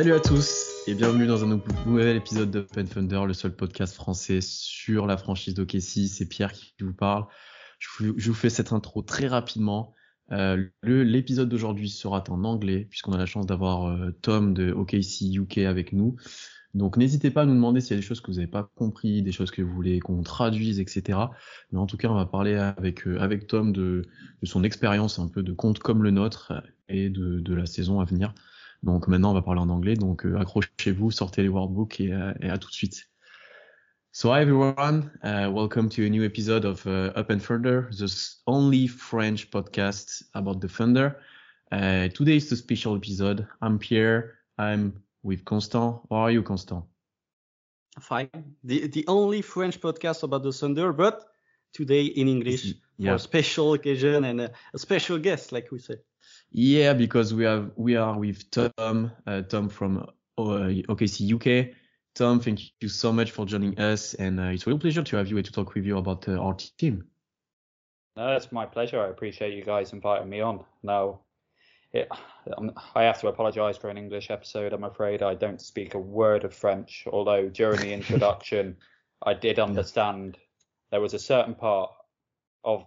salut à tous et bienvenue dans un nou- nouvel épisode d'Open Thunder, le seul podcast français sur la franchise d'OKC. C'est Pierre qui vous parle. Je vous, fais cette intro très rapidement. Euh, L'épisode d'aujourd'hui sera en anglais puisqu'on a la chance d'avoir euh, Tom de OKC UK avec nous. Donc n'hésitez pas à nous demander s'il y a des choses que vous n'avez pas compris, des choses que vous voulez qu'on traduise, etc. Mais en tout cas, on va parler avec euh, avec Tom de, de son expérience un peu de compte comme le nôtre et de, de la saison à venir. Donc maintenant, on va parler en anglais. Donc euh, accrochez-vous, sortez les workbooks et, euh, et à tout de suite. So hi everyone, uh, welcome to a new episode of uh, Up and Further, the only French podcast about the Thunder. Uh, today is a special episode. I'm Pierre. I'm with Constant. How are you, Constant? Fine. The the only French podcast about the Thunder, but today in English for Yeah. a special occasion and a, a special guest, like we say. Yeah, because we have we are with Tom, uh, Tom from uh, OKC UK. Tom, thank you so much for joining us, and uh, it's a real pleasure to have you and to talk with you about uh, our team. No, it's my pleasure. I appreciate you guys inviting me on. Now, it, um, I have to apologise for an English episode. I'm afraid I don't speak a word of French. Although during the introduction, I did understand there was a certain part of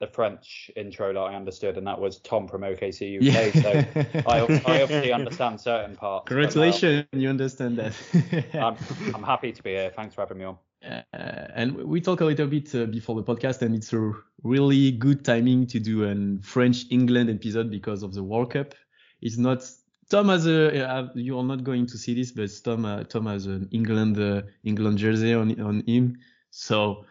the French intro that I understood, and that was Tom from OKC UK. So I, I obviously understand certain parts. uh, Congratulations, you understand that. I'm, I'm happy to be here. Thanks for having me on. Uh, and we talk a little bit uh, before the podcast, and it's a really good timing to do a French England episode because of the World Cup. It's not Tom has a uh, you are not going to see this, but Tom uh, Tom has an England uh, England jersey on on him. So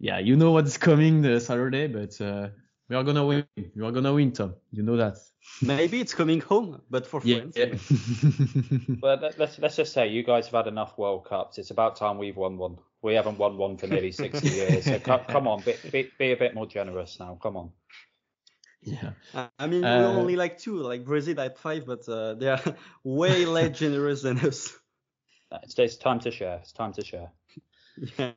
yeah, you know what's coming the Saturday, but uh, we are gonna win. You are gonna win, Tom. You know that. Maybe it's coming home, but for Yeah. France. Well, let- let's let's just say you guys have had enough World Cups. It's about time we've won one. We haven't won one for nearly 60 years. So co- come on, be, be, be a bit more generous now. Come on. yeah. Uh, I mean, Uh, we're only like two, like Brazil at five, but uh, they are way less generous than us. It's, it's time to share. It's time to share. Yeah.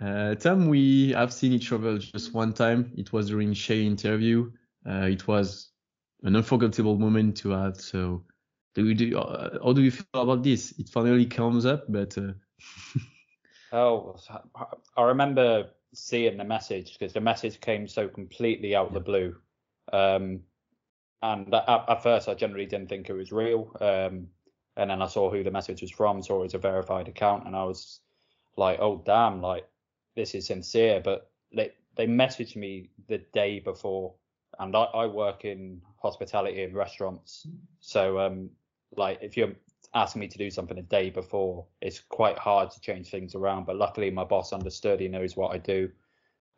Uh, Tom, we have seen each other just one time. It was during Shai interview. Uh, it was an unforgettable moment to have. So, do you, do, uh, how do you feel about this? It finally comes up, but uh, Oh, I remember seeing the message because the message came so completely out of the blue. Um, and at, at first, I generally didn't think it was real. Um, and then I saw who the message was from, saw it was a verified account, and I was like, oh, damn, like, this is sincere. But they, they messaged me the day before, and I, I work in hospitality and restaurants. So, um, like, if you're asking me to do something a day before, it's quite hard to change things around. But luckily, my boss understood. He knows what I do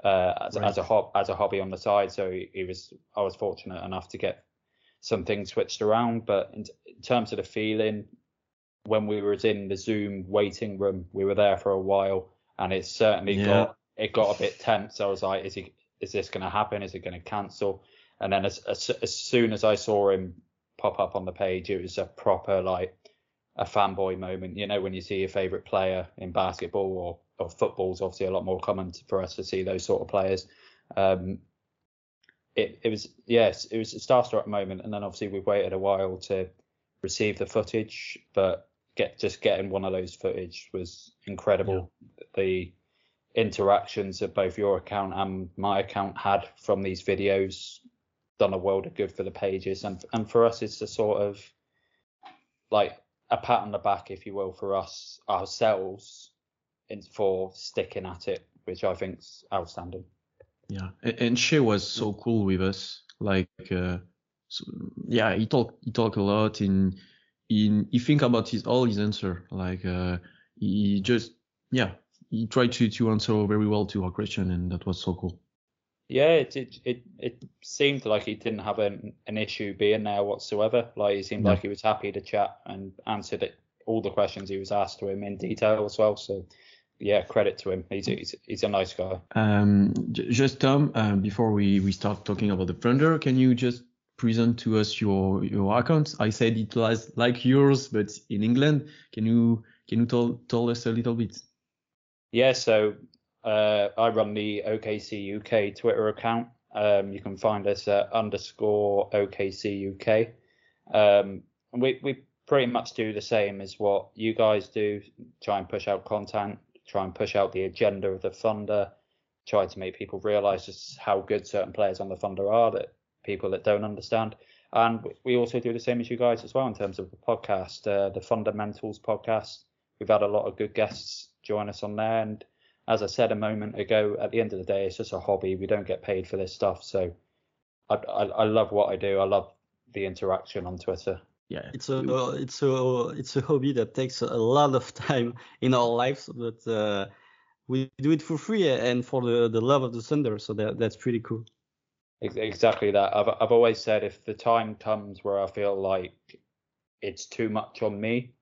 uh, as, Right. as a hob as a hobby on the side. So he, he was I was fortunate enough to get some things switched around. But in, in terms of the feeling, when we was in the Zoom waiting room, we were there for a while, and it certainly Yeah. got it got a bit tense. I was like, is he is this going to happen? Is it going to cancel? And then as, as as soon as I saw him pop up on the page, it was a proper like a fanboy moment. You know, when you see your favorite player in basketball or or football's obviously a lot more common for us to see those sort of players. Um, it it was yes, it was a starstruck moment, and then obviously we've waited a while to receive the footage, but get just getting one of those footage was incredible. The interactions that both your account and my account had from these videos done a world of good for the pages, and and for us it's a sort of like a pat on the back, if you will, for us ourselves, in for sticking at it, which I think's outstanding. yeah. And, and Shai was so cool with us. Like, uh, so, yeah, he talk he talk a lot. In in he think about his all his answer. Like, uh, he just yeah, he tried to to answer very well to our question, and that was so cool. Yeah, it it it, it seemed like he didn't have an, an issue being there whatsoever. Like he seemed No. like he was happy to chat and answered it, all the questions he was asked to him in detail as well. So yeah, credit to him. He's he's, he's a nice guy. Um, j- just Tom, uh, before we, we start talking about the Thunder, can you just present to us your your account? I said it was like yours, but in England. Can you can you tell tell us a little bit? Yeah, so uh, I run the OKC UK Twitter account. Um, you can find us at underscore OKC UK. Um, we we pretty much do the same as what you guys do. Try and push out content. Try and push out the agenda of the Thunder. Try to make people realise just how good certain players on the Thunder are that people that don't understand. And we also do the same as you guys as well in terms of the podcast, uh, the Fundamentals podcast. We've had a lot of good guests join us on there. And as I said a moment ago, at the end of the day, it's just a hobby. We don't get paid for this stuff. So I, I, I love what I do. I love the interaction on Twitter. Yeah, It's a it's a it's a hobby that takes a lot of time in our lives, but uh, we do it for free and for the, the love of the Thunder. So that that's pretty cool. Ex- Exactly that. I've I've always said if the time comes where I feel like it's too much on me,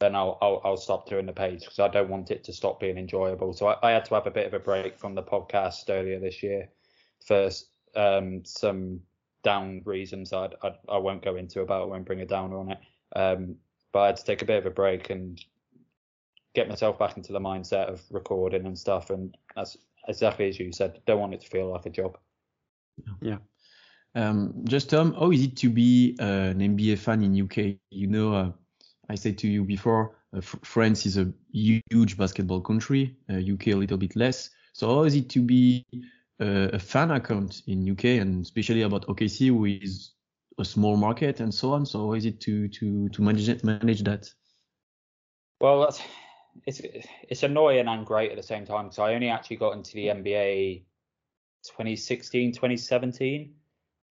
then I'll I'll, I'll stop doing the page because I don't want it to stop being enjoyable. So I, I had to have a bit of a break from the podcast earlier this year for um, some down reasons I'd, I I won't go into about. I won't bring a downer on it. Um, but I had to take a bit of a break and get myself back into the mindset of recording and stuff. And that's exactly as you said. Don't want it to feel like a job. Um, just Tom, how is it to be uh, an NBA fan in UK? You know, uh, I said to you before, uh, France is a huge basketball country, uh, UK a little bit less. So how is it to be uh, a fan account in UK and especially about OKC, who is a small market and so on? So how is it to to to manage manage that? Well, that's it's it's annoying and great at the same time because I only actually got into the NBA 2016, 2017.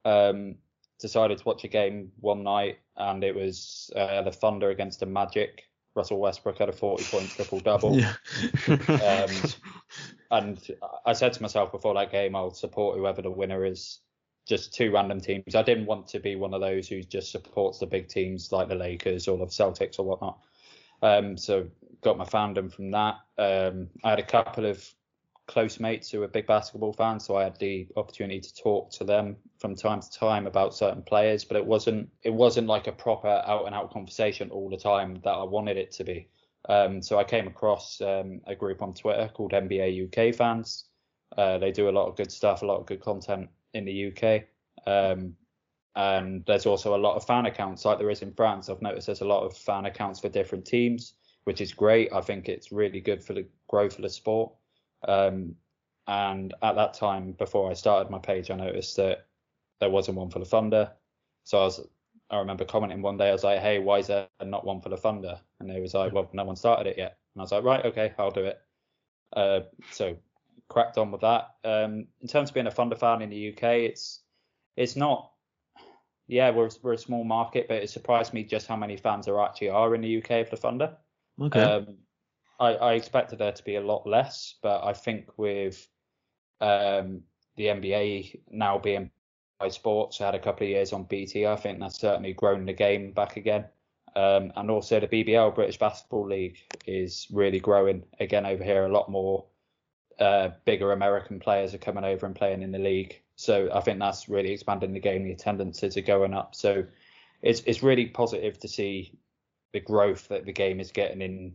Um, decided to watch a game one night and it was uh, the Thunder against the Magic. Russell Westbrook had a 40 point triple double. Yeah. Um, and I said to myself before that game, I'll support whoever the winner is. Just two random teams. I didn't want to be one of those who just supports the big teams like the Lakers or the Celtics or whatnot. Um, so got my fandom from that. Um, I had a couple of close mates who are big basketball fans, so I had the opportunity to talk to them from time to time about certain players. But it wasn't it wasn't like a proper out and out conversation all the time that I wanted it to be. Um, so I came across um, a group on Twitter called NBA UK fans. Uh, they do a lot of good stuff, a lot of good content in the UK. Um, and there's also a lot of fan accounts like there is in France. I've noticed there's a lot of fan accounts for different teams, which is great. I think it's really good for the growth of the sport. Um, and at that time, before I started my page, I noticed that there wasn't one for the Thunder. So I was, I remember commenting one day, I was like, "Hey, why is there not one for the Thunder?" And they was like, "Well, no one started it yet." And I was like, "Right, okay, I'll do it." Uh, so cracked on with that. Um, in terms of being a Thunder fan in the UK, it's it's not. Yeah, we're we're a small market, but it surprised me just how many fans there actually are in the UK of the Thunder. Okay. Um, I, I expected there to be a lot less, but I think with um, the NBA now being Sky Sports, I had a couple of years on BT. I think that's certainly grown the game back again. Um, and also the BBL, British Basketball League, is really growing again over here. A lot more uh, bigger American players are coming over and playing in the league. So I think that's really expanding the game. The attendances are going up. So it's it's really positive to see the growth that the game is getting in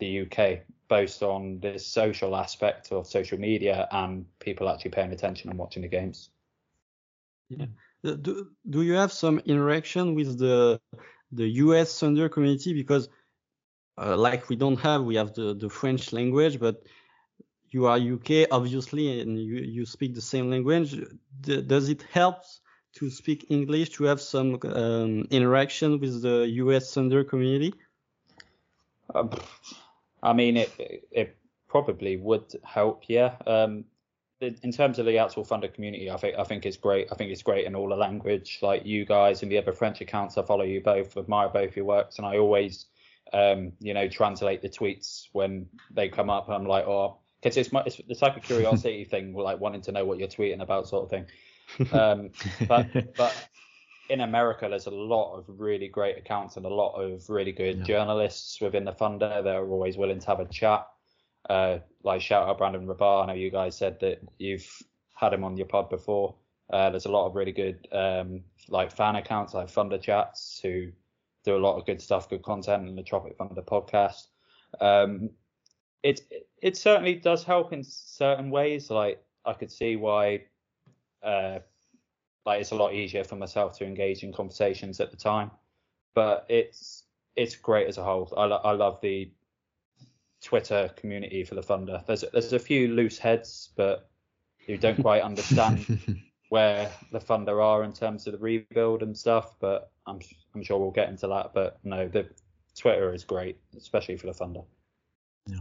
the UK, based on the social aspect of social media and people actually paying attention and watching the games. Uh, Do, do you have some interaction with the the US Thunder community? Because uh, like we don't have, we have the, the French language, but you are UK obviously, and you, you speak the same language. D- does it help to speak English to have some um, interaction with the US Thunder community? Um, I mean, it it probably would help, yeah. Um, in terms of the actual Thunder community, I think I think it's great. I think it's great in all the language. Like you guys and the other French accounts, I follow you both, admire both your works, and I always, um, you know, translate the tweets when they come up. I'm like, oh, because it's, my, it's the type of curiosity thing, like wanting to know what you're tweeting about, sort of thing. Um, but but in America, there's a lot of really great accounts and a lot of really good Yeah. journalists within the funder. They're always willing to have a chat. Uh, like shout out Brandon Rahbar. I know you guys said that you've had him on your pod before. Uh, there's a lot of really good um, like fan accounts like Thunder Chats who do a lot of good stuff, good content, and the Tropic Thunder podcast. Um, it it certainly does help in certain ways. Like I could see why, uh, like it's a lot easier for myself to engage in conversations at the time, but it's it's great as a whole. I, lo- I love the Twitter community for the Thunder. There's there's a few loose heads, but who don't quite understand where the Thunder are in terms of the rebuild and stuff. But I'm I'm sure we'll get into that. But no, the Twitter is great, especially for the Thunder. Yeah.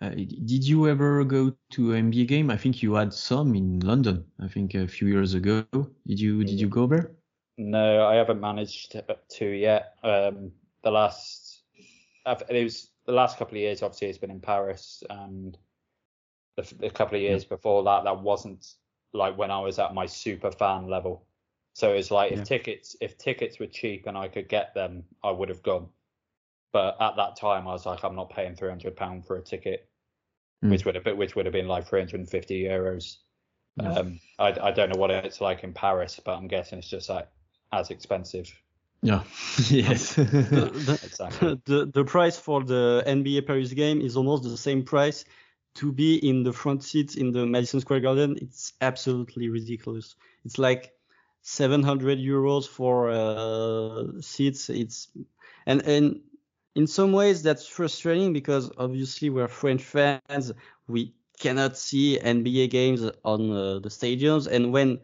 Uh, did you ever go to an NBA game? I think you had some in London. I think a few years ago. Did you did you go there? No, I haven't managed to yet. Um, the last it was the last couple of years. Obviously, it's been in Paris, and the, the couple of years yeah. before that, that wasn't like when I was at my super fan level. So it's like yeah. if tickets if tickets were cheap and I could get them, I would have gone. But at that time, I was like, I'm not paying 300 pound for a ticket, mm. which would have been, which would have been like 350 euros. Yeah. Um, I, I don't know what it's like in Paris, but I'm guessing it's just like as expensive. Yeah. yes. the, the, exactly. the, the price for the NBA Paris game is almost the same price to be in the front seats in the Madison Square Garden. It's absolutely ridiculous. It's like 700 euros for uh, seats. It's and and in some ways that's frustrating because obviously we're French fans. We cannot see NBA games on uh, the stadiums, and when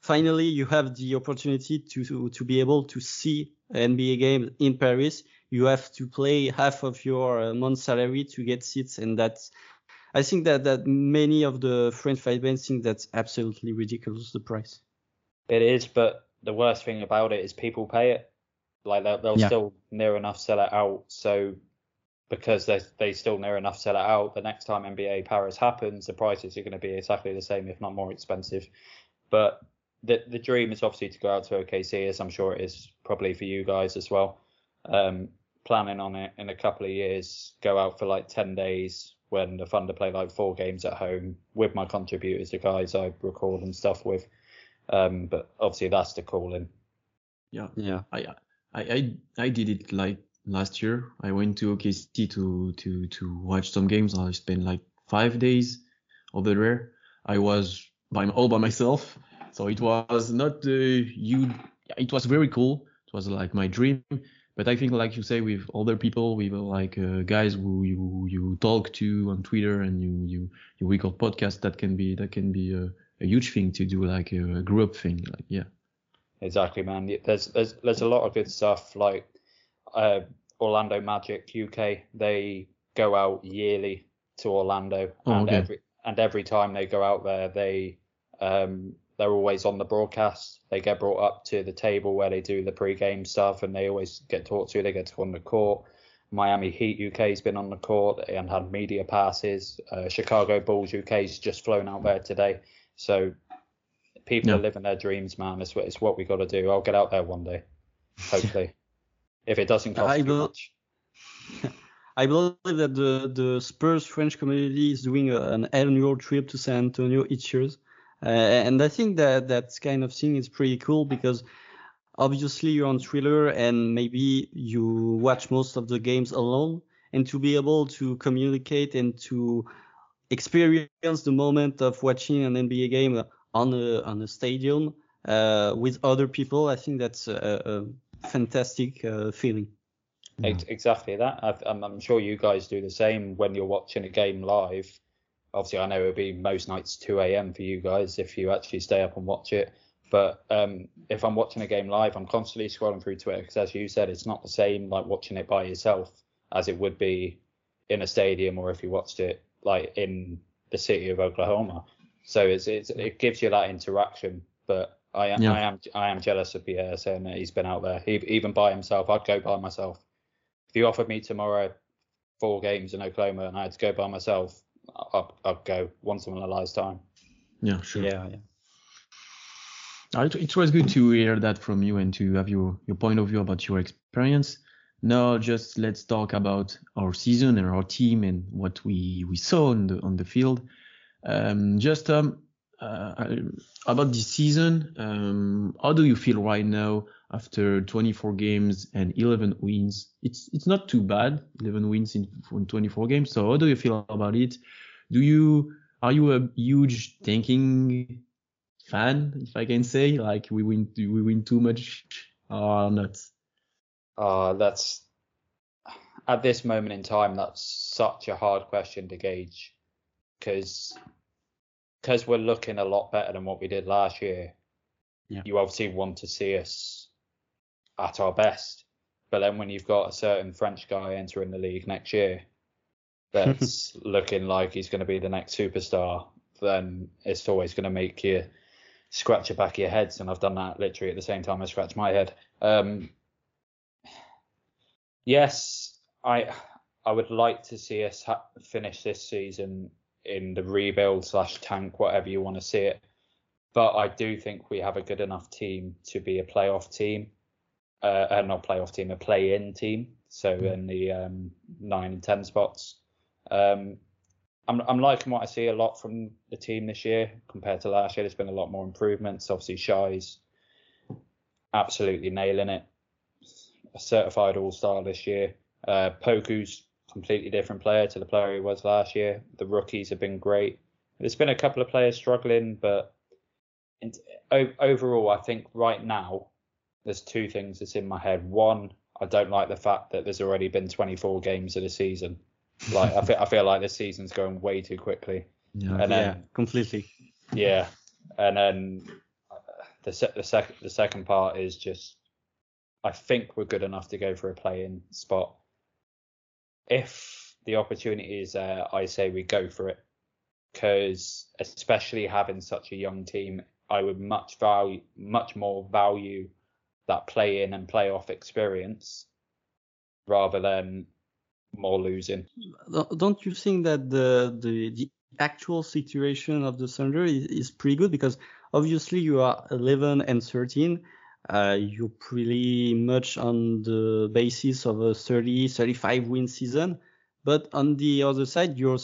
finally you have the opportunity to, to, to be able to see NBA games in Paris, you have to play half of your uh, month salary to get seats, and that's I think that that many of the French fans think that's absolutely ridiculous the price. It is, but the worst thing about it is people pay it. Like they'll, they'll yeah. still near enough sell it out. So because they they still near enough sell it out, the next time NBA Paris happens, the prices are going to be exactly the same, if not more expensive. But the the dream is obviously to go out to OKC, as I'm sure it is probably for you guys as well. Um, planning on it in a couple of years, go out for like 10 days when the Thunder play like four games at home with my contributors, the guys I record and stuff with. Um, but obviously that's the calling. Yeah, yeah. I I I, I did it like last year. I went to OKC to to to watch some games. I spent like five days over there. I was by all by myself, so it was not uh, you. It was very cool. It was like my dream. But I think, like you say, with other people, with like uh, guys who you you talk to on Twitter and you you you record podcasts, that can be that can be a, a huge thing to do, like a, a group thing. Like yeah. Exactly, man. There's there's there's a lot of good stuff like uh, Orlando Magic UK. They go out yearly to Orlando, oh, and okay. every and every time they go out there, they um, they're always on the broadcast. They get brought up to the table where they do the pre-game stuff, and they always get talked to. They get to go on the court. Miami Heat UK has been on the court and had media passes. Uh, Chicago Bulls UK has just flown out there today. So people are living their dreams, man. It's, it's what we got to do. I'll get out there one day, hopefully, if it doesn't cost I too much. I believe that the, the Spurs French community is doing a, an annual trip to San Antonio each year. Uh, and I think that that kind of thing is pretty cool because obviously you're on Twitter and maybe you watch most of the games alone and to be able to communicate and to experience the moment of watching an NBA game on a on a stadium uh, with other people, I think that's a, a fantastic uh, feeling. Exactly that. I'm, I'm sure you guys do the same when you're watching a game live obviously I know it'll be most nights 2 a.m. for you guys if you actually stay up and watch it. But um, if I'm watching a game live, I'm constantly scrolling through Twitter because, as you said, it's not the same like watching it by yourself as it would be in a stadium or if you watched it like in the city of Oklahoma. So it's, it's it gives you that interaction. But I am yeah. I am I am jealous of Pierre saying that he's been out there he, even by himself. I'd go by myself. If you offered me tomorrow four games in Oklahoma and I had to go by myself, I'd, I'll go once in a lifetime. Yeah, sure. Yeah, yeah. Uh, it, it was good to hear that from you and to have your, your point of view about your experience. Now, just let's talk about our season and our team and what we, we saw on the on the field. Um, just um, uh, about this season. Um, how do you feel right now after 24 games and 11 wins? It's it's not too bad, 11 wins in, in 24 games. So how do you feel about it? Do you are you a huge tanking fan, if I can say? Like we win we win too much or not? Uh, that's at this moment in time, that's such a hard question to gauge because because we're looking a lot better than what we did last year. Yeah. You obviously want to see us at our best, but then when you've got a certain French guy entering the league next year that's looking like he's going to be the next superstar, then it's always going to make you scratch the back of your heads. And I've done that literally at the same time I scratch my head. Um, yes, I I would like to see us ha- finish this season in the rebuild slash tank, whatever you want to see it. But I do think we have a good enough team to be a playoff team, uh, uh not playoff team, a play-in team. So in the um, nine and ten spots. Um, I'm I'm liking what I see a lot from the team this year compared to last year. There's been a lot more improvements. Obviously, Shai's absolutely nailing it. A certified all star this year. Uh, Poku's completely different player to the player he was last year. The rookies have been great. There's been a couple of players struggling, but overall, I think right now there's two things that's in my head. One, I don't like the fact that there's already been 24 games of the season. Like I feel, I feel like this season's going way too quickly. Yeah. And yeah, then completely. yeah, and then the se- the second the second part is just I think we're good enough to go for a play-in spot. If the opportunity is there, I say we go for it, because especially having such a young team, I would much value much more value that play-in and play-off experience rather than more losing. Don't- Don't you think that the the, the actual situation of the Thunder is, is pretty good because obviously you are 11 and 13. Uh, you're pretty much on the basis of a 30, 35 win season. But on the other side, you're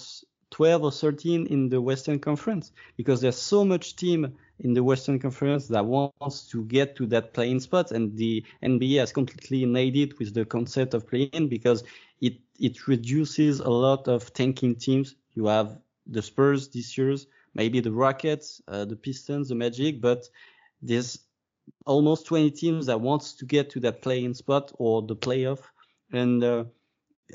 12 or 13 in the Western Conference because there's so much team in the Western Conference that wants to get to that playing spot, and the NBA has completely nailed it with the concept of playing because it it reduces a lot of tanking teams. You have the Spurs this year's, maybe the Rockets, uh, the Pistons, the Magic, but there's almost 20 teams that wants to get to that playing spot or the playoff. And uh,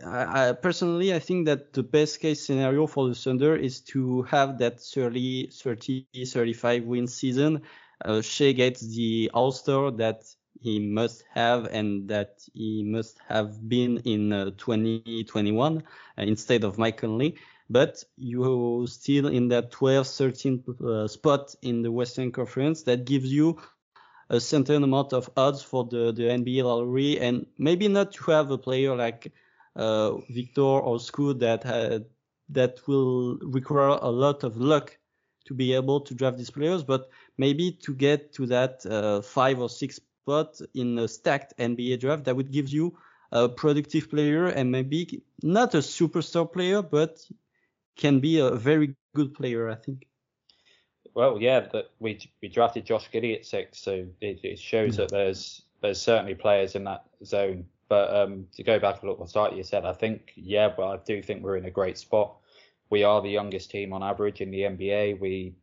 I, I personally, I think that the best case scenario for the Thunder is to have that 30, 30, 35 win season. Uh, Shai gets the All Star that he must have and that he must have been in uh, 2021 uh, instead of Mike Conley. But you still in that 12, 13 uh, spot in the Western Conference that gives you a certain amount of odds for the, the NBA lottery and maybe not to have a player like uh, Victor or Scoot that had, that will require a lot of luck to be able to draft these players, but maybe to get to that uh, five or six spot in a stacked NBA draft that would give you a productive player and maybe not a superstar player, but can be a very good player, I think. Well, yeah, that we we drafted Josh Giddey at six, so it, it shows that there's there's certainly players in that zone. But um, to go back a little start, you said I think yeah, but I do think we're in a great spot. We are the youngest team on average in the NBA. We,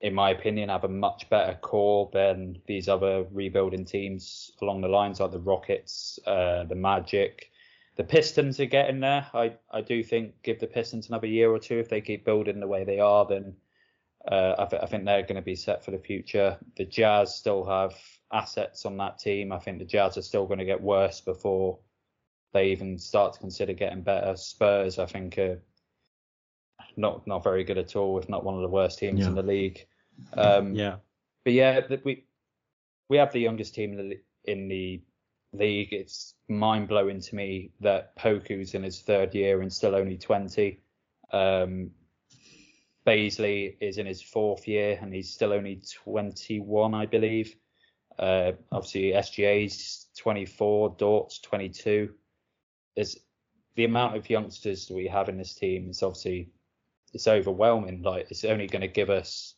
in my opinion, have a much better core than these other rebuilding teams along the lines like the Rockets, uh, the Magic. The Pistons are getting there. I, I do think give the Pistons another year or two if they keep building the way they are, then uh, I, th- I think they're going to be set for the future. The Jazz still have assets on that team. I think the Jazz are still going to get worse before they even start to consider getting better. Spurs, I think, are not not very good at all, if not one of the worst teams Yeah. in the league. Um, Yeah. but yeah, we we have the youngest team in the, in the league. It's mind blowing to me that Poku's in his third year and still only 20. Um, Bazley is in his fourth year and he's still only 21, I believe. Uh, obviously, SGA's 24, Dort's 22. There's the amount of youngsters that we have in this team is obviously it's overwhelming. Like it's only going to give us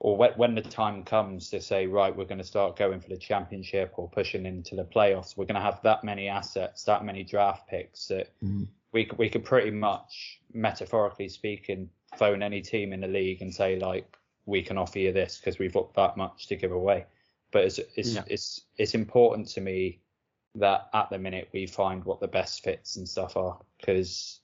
or when, when the time comes to say, right, we're going to start going for the championship or pushing into the playoffs, we're going to have that many assets, that many draft picks that Mhm. we we could pretty much, metaphorically speaking, phone any team in the league and say like, we can offer you this because we've got that much to give away. But it's it's Yeah. it's it's important to me that at the minute we find what the best fits and stuff are because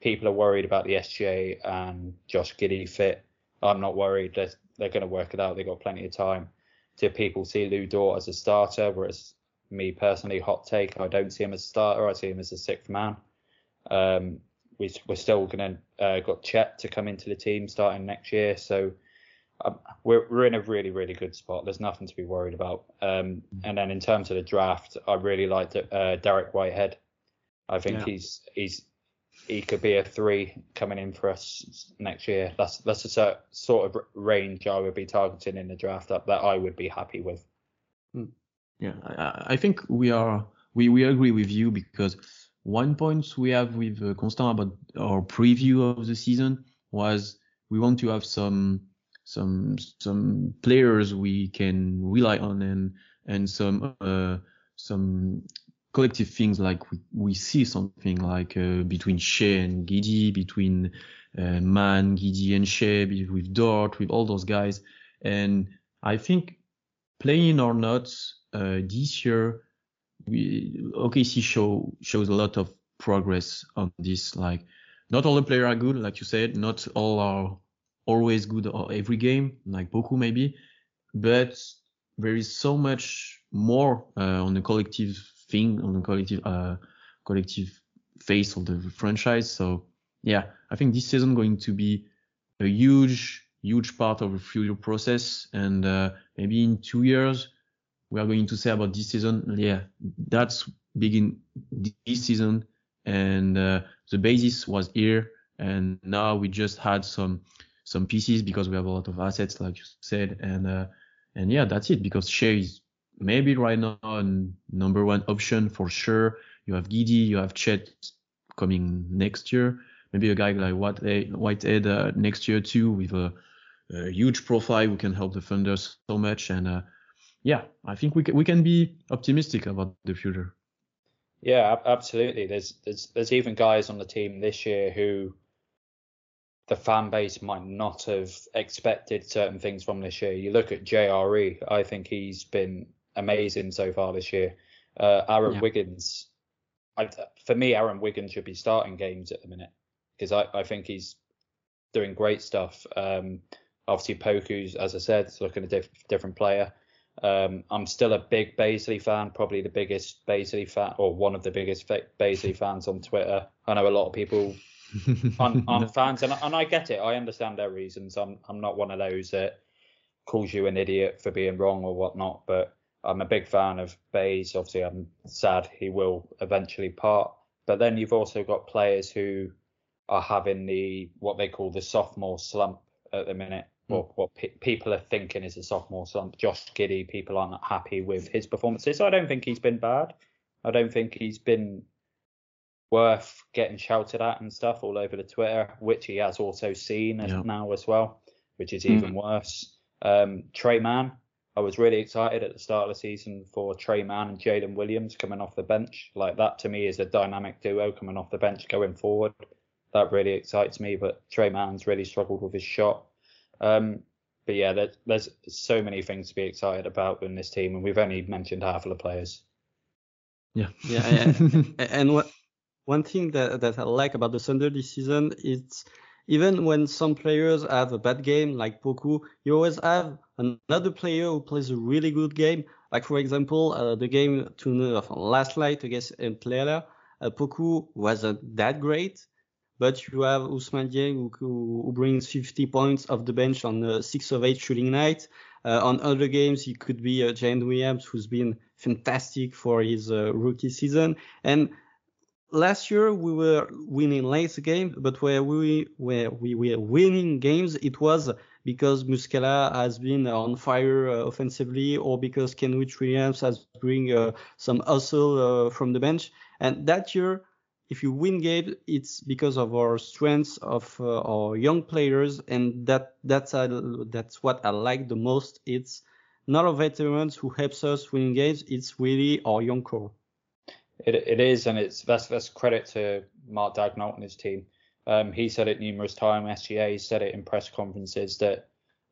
people are worried about the SGA and Josh Giddey fit. I'm not worried. They're, they're going to work it out. They've got plenty of time. Do people see Lu Dort as a starter? Whereas me personally, hot take, I don't see him as a starter. I see him as a sixth man. Um, we, we're still going to uh, got Chet to come into the team starting next year. So um, we're, we're in a really, really good spot. There's nothing to be worried about. Um, and then in terms of the draft, I really liked uh, Dariq Whitehead. I think Yeah. he's he's he could be a three coming in for us next year. That's that's the sort- sort of range I would be targeting in the draft that, that I would be happy with. Yeah, I, I think we are we, we agree with you because one point we have with uh, Constant about our preview of the season was we want to have some some some players we can rely on and and some uh, some collective things like we, we see something like uh, between Shai and Giddey, between uh, Man, Giddey and Shai, with Dort, with all those guys. And I think playing or not, uh, this year, we, OKC show, shows a lot of progress on this. Like, not all the players are good, like you said, not all are always good or every game, like Poku maybe, but there is so much more uh, on the collective thing, on the collective, uh, collective face of the franchise. So yeah, I think this season going to be a huge, huge part of the future process. And uh, maybe in two years, we are going to say about this season, yeah, that's begin this season, and uh, the basis was here, and now we just had some some pieces because we have a lot of assets, like you said, and uh, and yeah, that's it. Because Shai is maybe right now number one option for sure. You have Giddey, you have Chet coming next year. Maybe a guy like Whitehead, Whitehead uh, next year too, with a, a huge profile who can help the funders so much. And uh, yeah, I think we can, we can be optimistic about the future. Yeah, absolutely. There's there's there's even guys on the team this year who the fan base might not have expected certain things from this year. You look at JRE, I think he's been amazing so far this year. Uh, Aaron Yeah. Wiggins, I, for me, Aaron Wiggins should be starting games at the minute because I, I think he's doing great stuff. Um, obviously, Poku's, as I said, is looking a diff- different player. Um, I'm still a big Bazley fan, probably the biggest Bazley fan, or one of the biggest fa- Bazley fans on Twitter. I know a lot of people aren't, aren't fans, and, I- and I get it. I understand their reasons. I'm I'm not one of those that calls you an idiot for being wrong or whatnot, but I'm a big fan of Bays. Obviously, I'm sad he will eventually part. But then you've also got players who are having the what they call the sophomore slump at the minute. Or what pe- people are thinking is a sophomore slump. Josh Giddey, people aren't happy with his performances. I don't think he's been bad. I don't think he's been worth getting shouted at and stuff all over the Twitter, which he has also seen Yeah. now as well, which is even worse. Um, Tre Mann, I was really excited at the start of the season for Tre Mann and Jalen Williams coming off the bench. Like that to me is a dynamic duo coming off the bench going forward. That really excites me, but Tre Mann's really struggled with his shot. Um, but yeah, there, there's so many things to be excited about in this team, and we've only mentioned half of the players. Yeah. Yeah, and, and what one thing that that I like about the Thunder this season is even when some players have a bad game, like Poku, you always have another player who plays a really good game. Like for example, uh, the game to uh, last night against Mplele, uh, Poku wasn't that great, but you have Ousmane Dieng who, who, brings 50 points off the bench on a six of eight shooting night. Uh, on other games, it could be uh, Jalen Williams, who's been fantastic for his uh, rookie season. And last year we were winning late game, but where we where we were winning games, it was because Muscala has been on fire uh, offensively, or because Kenrich Williams has bring uh, some hustle uh, from the bench. And that year if you win games, it's because of our strengths of uh, our young players, and that that's that's what I like the most. It's not our veterans who helps us win games. It's really our young core. It it is, and it's that's that's credit to Mark Daigneault and his team. Um, he said it numerous times. SGA said it in press conferences that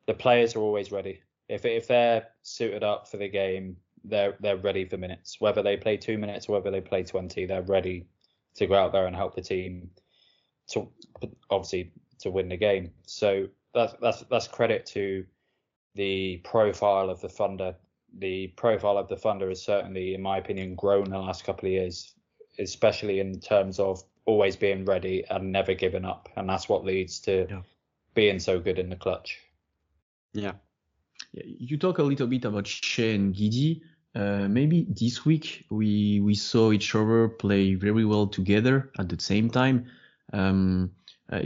the players are always ready. If if they're suited up for the game, they're they're ready for minutes. Whether they play two minutes or whether they play twenty, they're ready to go out there and help the team to obviously to win the game. So that's that's that's credit to the profile of the funder. The profile of the funder has certainly, in my opinion, grown in the last couple of years, especially in terms of always being ready and never giving up, and that's what leads to Yeah. being so good in the clutch. Yeah. Yeah, You talk a little bit about Shai and Giddey. Uh, maybe this week we we saw each other play very well together at the same time. Um, uh,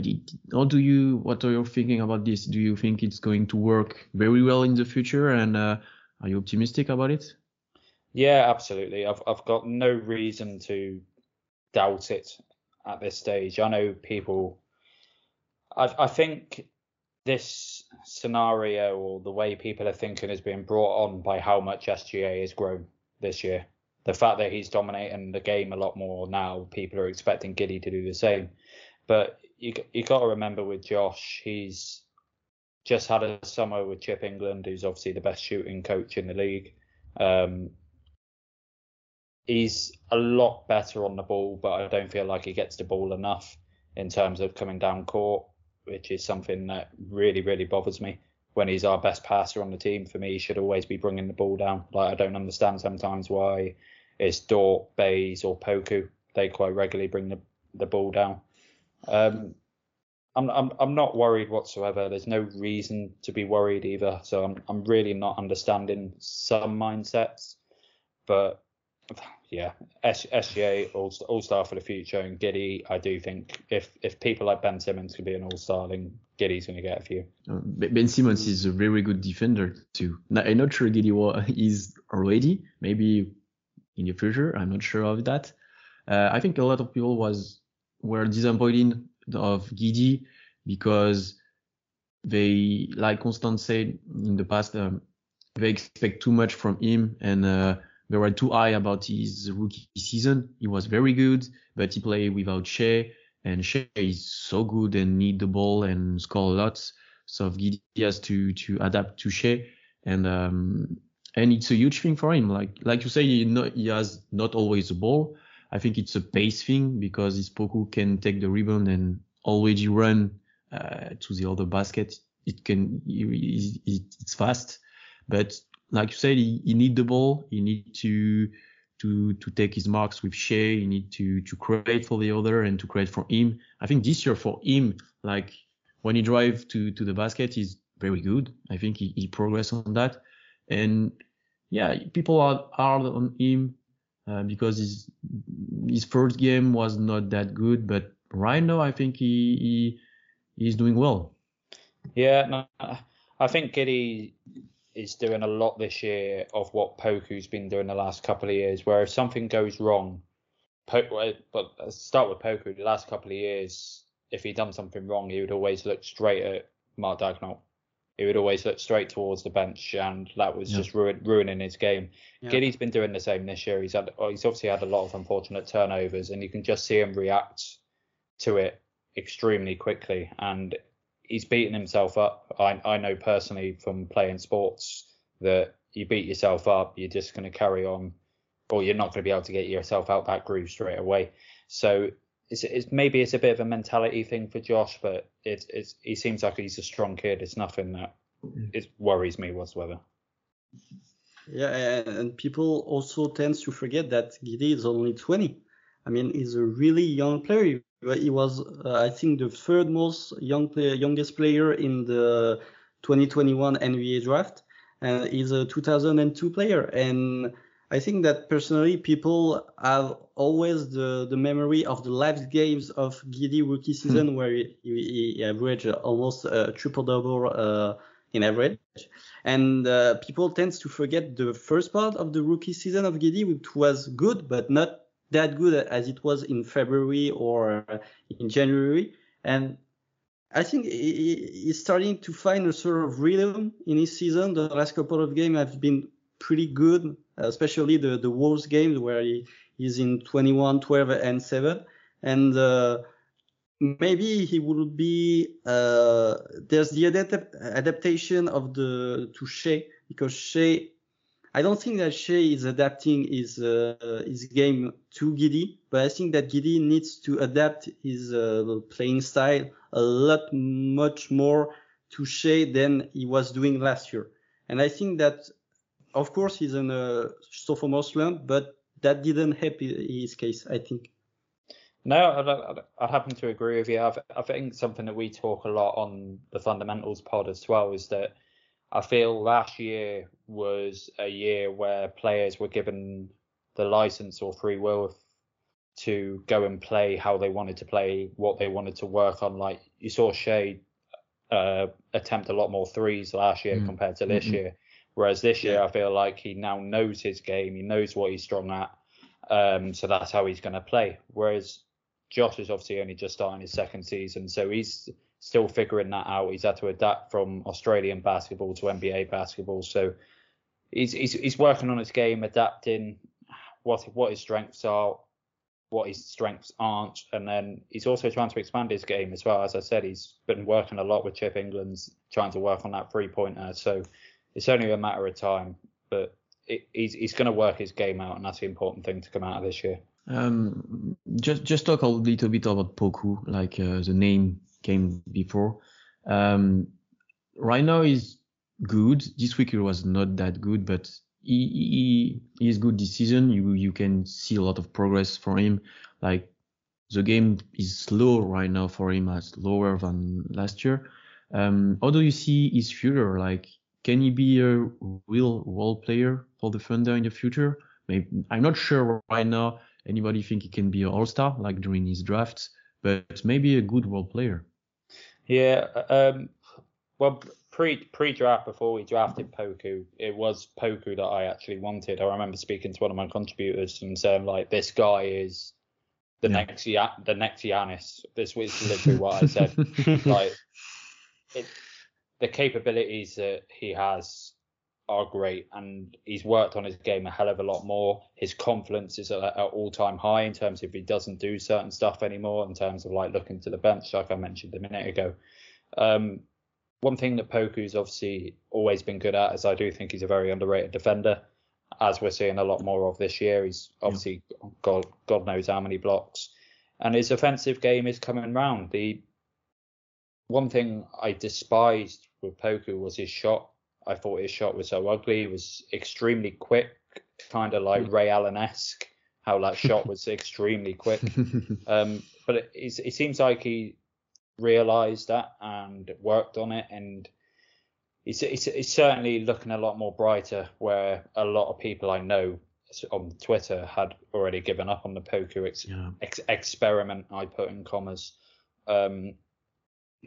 how do you? What are you thinking about this? Do you think it's going to work very well in the future? And uh, are you optimistic about it? Yeah, absolutely. I've I've got no reason to doubt it at this stage. I know people. I I think this scenario or the way people are thinking is being brought on by how much SGA has grown this year. The fact that he's dominating the game a lot more now, people are expecting Giddey to do the same. But you you got to remember with Josh, he's just had a summer with Chip Engelland, who's obviously the best shooting coach in the league. Um, he's a lot better on the ball, but I don't feel like he gets the ball enough in terms of coming down court, which is something that really, really bothers me. When he's our best passer on the team, for me, he should always be bringing the ball down. Like I don't understand sometimes why it's Dort, Bays, or Poku. They quite regularly bring the, the ball down. Um, I'm, I'm I'm not worried whatsoever. There's no reason to be worried either. So I'm I'm really not understanding some mindsets, but yeah, S, SGA all star for the future and Giddey. I do think if if people like Ben Simmons could be an all star, then Giddey's going to get a few. Uh, Ben Ben Simmons is a very good defender too. Now, I'm not sure Giddey is already. Maybe in the future. I'm not sure of that. Uh, I think a lot of people was were disappointed of Giddey because they, like Constant said in the past, um, they expect too much from him and uh, they were too high about his rookie season. He was very good, but he played without Shai, and Shai is so good and need the ball and score lots. So Giddey has to to adapt to Shai, and um, and it's a huge thing for him. Like like you say, he, no, he has not always the ball. I think it's a pace thing because his Poku can take the rebound and already run uh, to the other basket. It can he- he- it's fast, but like you said, he, he need the ball. He need to to to take his marks with Shai. He need to to create for the other and to create for him. I think this year for him, like when he drive to to the basket, he's very good. I think he, he progress on that, and yeah, people are hard on him uh, because his his first game was not that good, but right now I think he he he's doing well. Yeah, no, I think Giddey is doing a lot this year of what Poku's been doing the last couple of years, where if something goes wrong, po- but start with Poku. The last couple of years, if he'd done something wrong, he would always look straight at Mark Daigneault. He would always look straight towards the bench, and that was Yeah. just ruin, ruining his game. Yeah. Giddey's been doing the same this year. He's had, oh, he's obviously had a lot of unfortunate turnovers, and you can just see him react to it extremely quickly. And he's beating himself up. I, I know personally from playing sports that you beat yourself up, you're just going to carry on, or you're not going to be able to get yourself out that groove straight away. So it's, it's maybe it's a bit of a mentality thing for Josh, but it's it's he seems like he's a strong kid. It's nothing that mm. it worries me whatsoever. Yeah, and, and people also tend to forget that Giddey is only 20. I mean, he's a really young player. He was, uh, I think, the third most young player, youngest player in the 2021 NBA draft, and he's a 2002 player. And I think that personally, people have always the, the memory of the last games of Giddey rookie season, where he, he, he averaged almost a triple double uh, in average. And uh, people tends to forget the first part of the rookie season of Giddey, which was good, but not that good as it was in February or uh, in January. And I think he's starting to find a sort of rhythm in his season. The last couple of games have been pretty good, especially the, the Wolves games where he is in 21, 12, and 7. And uh, maybe he will be, uh, there's the adapt- adaptation of the, to Shai, because Shai I don't think that Shai is adapting his uh, his game to Giddey, but I think that Giddey needs to adapt his uh, playing style a lot much more to Shai than he was doing last year. And I think that, of course, he's in a sophomore slump, but that didn't help his case. I think. No, I'd, I'd, happen to agree with you. I've, I think something that we talk a lot on the fundamentals pod as well is that I feel last year was a year where players were given the license or free will to go and play how they wanted to play, what they wanted to work on. Like you saw Shai uh, attempt a lot more threes last year mm. compared to this mm-hmm. year. Whereas this year, yeah. I feel like he now knows his game. He knows what he's strong at. Um, so that's how he's going to play. Whereas Josh is obviously only just starting his second season, so he's still figuring that out. He's had to adapt from Australian basketball to NBA basketball, so he's he's, he's working on his game, adapting what what his strengths are, what his strengths aren't, and then he's also trying to expand his game as well. As I said, he's been working a lot with Chip Engelland's trying to work on that three pointer, so it's only a matter of time. But he's he's going to work his game out, and that's the important thing to come out of this year. Um, just just talk a little bit about Poku, like uh, the name came before. Um, right now he's good. This week he was not that good, but he, he, he is good this season. You you can see a lot of progress for him. Like the game is slow right now for him, as lower than last year. Um, how do you see his future? Like, can he be a real role player for the Thunder in the future? Maybe I'm not sure right now. Anybody think he can be an all-star like during his drafts? but maybe a good role player. Yeah. Um, well, pre pre draft before we drafted Poku, it was Poku that I actually wanted. I remember speaking to one of my contributors and saying like, this guy is the yeah. next ya- the next Giannis. This was literally what I said. like, it, the capabilities that he has are great, and he's worked on his game a hell of a lot more. His confidence is at an all-time high in terms of if he doesn't do certain stuff anymore, in terms of like looking to the bench, like I mentioned a minute ago. Um, one thing that Poku's obviously always been good at is I do think he's a very underrated defender, as we're seeing a lot more of this year. He's obviously yeah. God God knows how many blocks, and his offensive game is coming round. The one thing I despised with Poku was his shot I thought his shot was so ugly. It was extremely quick, kind of like hmm. Ray Allen esque. How that shot was extremely quick. Um, but it, it seems like he realised that and worked on it, and it's, he's, he's certainly looking a lot more brighter. Where a lot of people I know on Twitter had already given up on the Poku ex- yeah. ex- experiment. I put in commas. Um,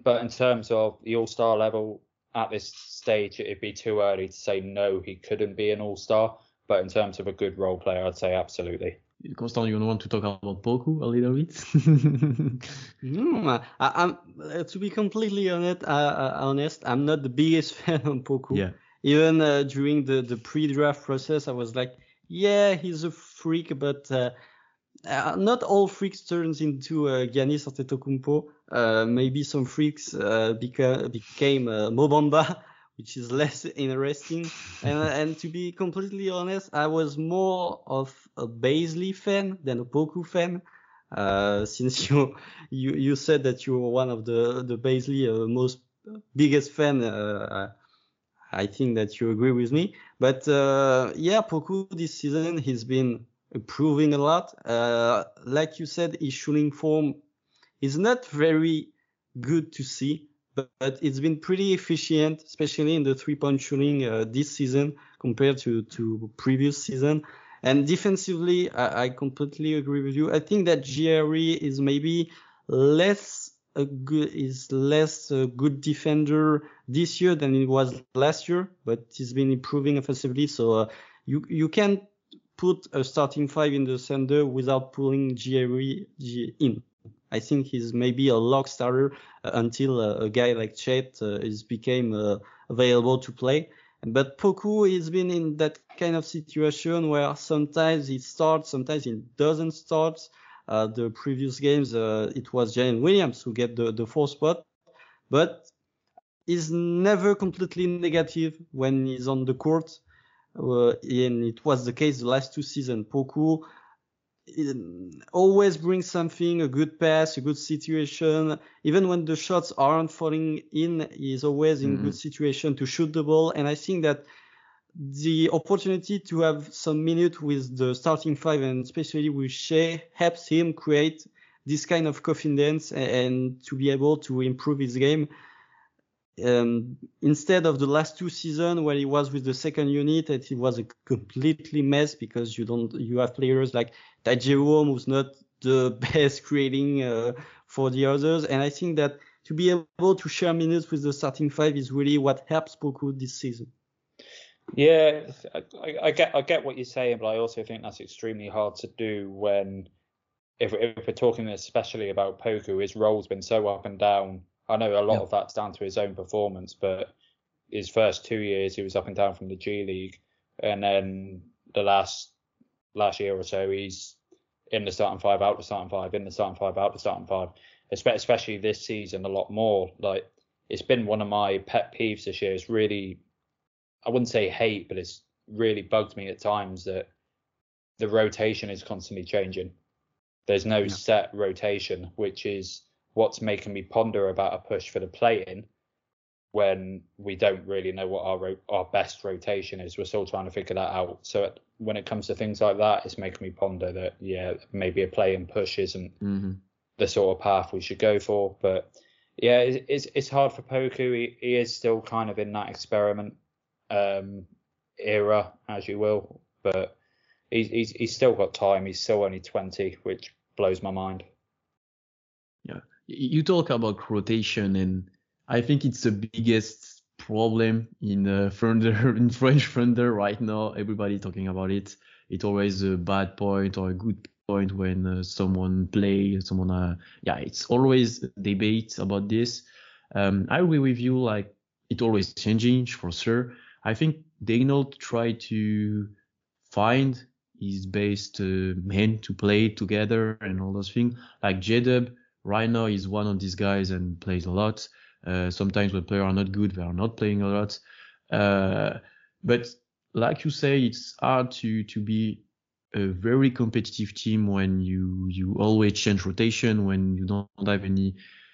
but in terms of the All Star level, at this stage, it'd be too early to say no, he couldn't be an all star. But in terms of a good role player, I'd say absolutely. Constant, you want to talk about Poku a little bit? mm, I, am uh, to be completely honest, uh, uh, honest, I'm not the biggest fan of Poku. Yeah. Even uh, during the, the pre-draft process, I was like, yeah, he's a freak, but uh, uh, not all freaks turns into uh, Giannis Antetokounmpo. Uh, maybe some freaks uh, beca- became uh, Mo Bamba, which is less interesting. and, and to be completely honest, I was more of a Bazley fan than a Poku fan. Uh, since you, you you said that you were one of the the Bazley uh, most biggest fan, uh, I think that you agree with me. But uh, yeah, Poku this season he's been improving a lot. Uh, like you said, his shooting form is not very good to see, but, but it's been pretty efficient, especially in the three-point shooting uh, this season compared to to previous season. And defensively, I, I completely agree with you. I think that JRE is maybe less a good is less a good defender this year than it was last year, but he's been improving offensively. So uh, you you can put a starting five in the center without pulling Jerry in. I think he's maybe a lock starter uh, until uh, a guy like Chet uh, is became available to play. But Poku has been in that kind of situation where sometimes he starts, sometimes he doesn't start. Uh, the previous games, uh, it was Jalen Williams who get the, the fourth spot, but he's never completely negative when he's on the court. Uh, and it was the case the last two seasons. Poku always brings something, a good pass, a good situation. Even when the shots aren't falling in, he's always in mm-hmm. good situation to shoot the ball. And I think that the opportunity to have some minute with the starting five and especially with Shai helps him create this kind of confidence and to be able to improve his game. Um, instead of the last two seasons where he was with the second unit, it was a completely mess because you don't you have players like that Jerome who's not the best creating uh, for the others, and I think that to be able to share minutes with the starting five is really what helps Poku this season. Yeah, I, I, get I get what you're saying, but I also think that's extremely hard to do when if, if we're talking especially about Poku, his role's been so up and down. I know a lot yeah. of that's down to his own performance, but his first two years he was up and down from the G League, and then the last last year or so he's in the starting five, out the starting five, in the starting five, out the starting five. Especially this season, a lot more. Like it's been one of my pet peeves this year. It's really I wouldn't say hate, but it's really bugged me at times that the rotation is constantly changing. There's no yeah. set rotation, which is what's making me ponder about a push for the play-in when we don't really know what our ro- our best rotation is. We're still trying to figure that out. So it, when it comes to things like that, it's making me ponder that yeah, maybe a play-in push isn't mm-hmm. the sort of path we should go for. But yeah, it's it's, it's hard for Poku. He, he is still kind of in that experiment um, era, as you will. But he's, he's he's still got time. He's still only 20, which blows my mind. Yeah, you talk about rotation, and I think it's the biggest problem in uh, in French Thunder right now. Everybody talking about it. It's always a bad point or a good point when uh, someone play, someone. Uh, yeah, it's always debate about this. Um, I agree with you. Like it always changing for sure. I think Daigneault tried to find his best uh, men to play together and all those things. Like J-Dub right now he's one of these guys and plays a lot. Uh, sometimes when players are not good, they are not playing a lot. Uh, but like you say, it's hard to to be a very competitive team when you you always change rotation, when you don't have any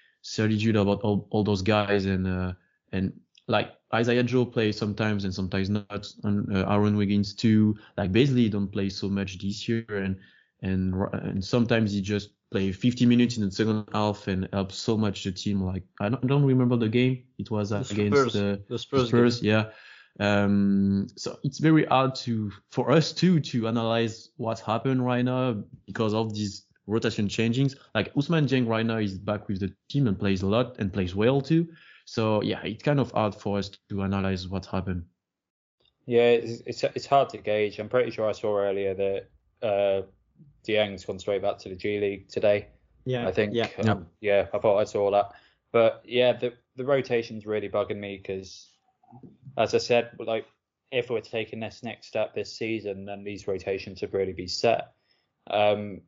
certitude about all, all those guys and uh, and like Isaiah Joe plays sometimes and sometimes not. And uh, Aaron Wiggins too. Like basically don't play so much this year and and and sometimes he just play 50 minutes in the second half and help so much the team. Like I don't, I don't remember the game. It was uh, the against the, the Spurs. Spurs yeah. Um, so it's very hard to for us too to analyze what's happened right now because of these rotation changings. Like Ousmane Dieng right now is back with the team and plays a lot and plays well too. So yeah, it's kind of hard for us to analyze what happened. Yeah, it's, it's, it's hard to gauge. I'm pretty sure I saw earlier that uh, Dieng's gone straight back to the G League today. Yeah, I think. Yeah, um, yeah. I thought I saw that. But yeah, the the rotation's really bugging me because, as I said, like if we're taking this next step this season, then these rotations should really be set. Um,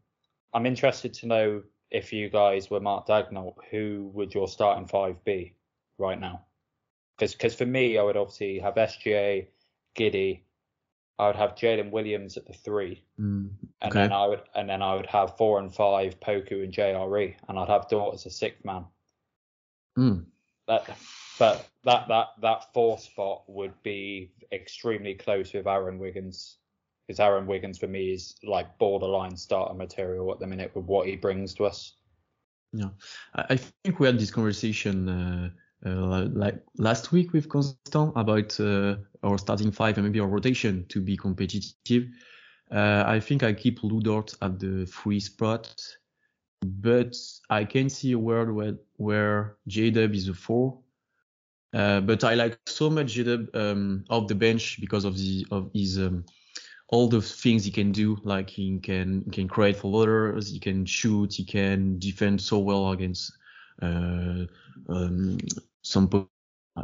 I'm interested to know if you guys were Mark Daigneault, who would your starting five be? right now. Because for me, I would obviously have SGA, Giddey. I would have Jalen Williams at the three, mm, okay. and then I would and then I would have four and five Poku and JRE, and I'd have Dort as a sixth man. Mm. That, but that that that fourth spot would be extremely close with Aaron Wiggins, because Aaron Wiggins for me is like borderline starter material at the minute with what he brings to us. Yeah, I think we had this conversation. Uh, uh, like last week with Constant about uh, our starting five and maybe our rotation to be competitive. Uh, I think I keep Lu Dort at the free spot, but I can see a world where where J-Dub is a four. Uh, but I like so much J-Dub um, off the bench because of the of his um, all the things he can do. Like he can he can create for others, he can shoot, he can defend so well against uh, um, some po-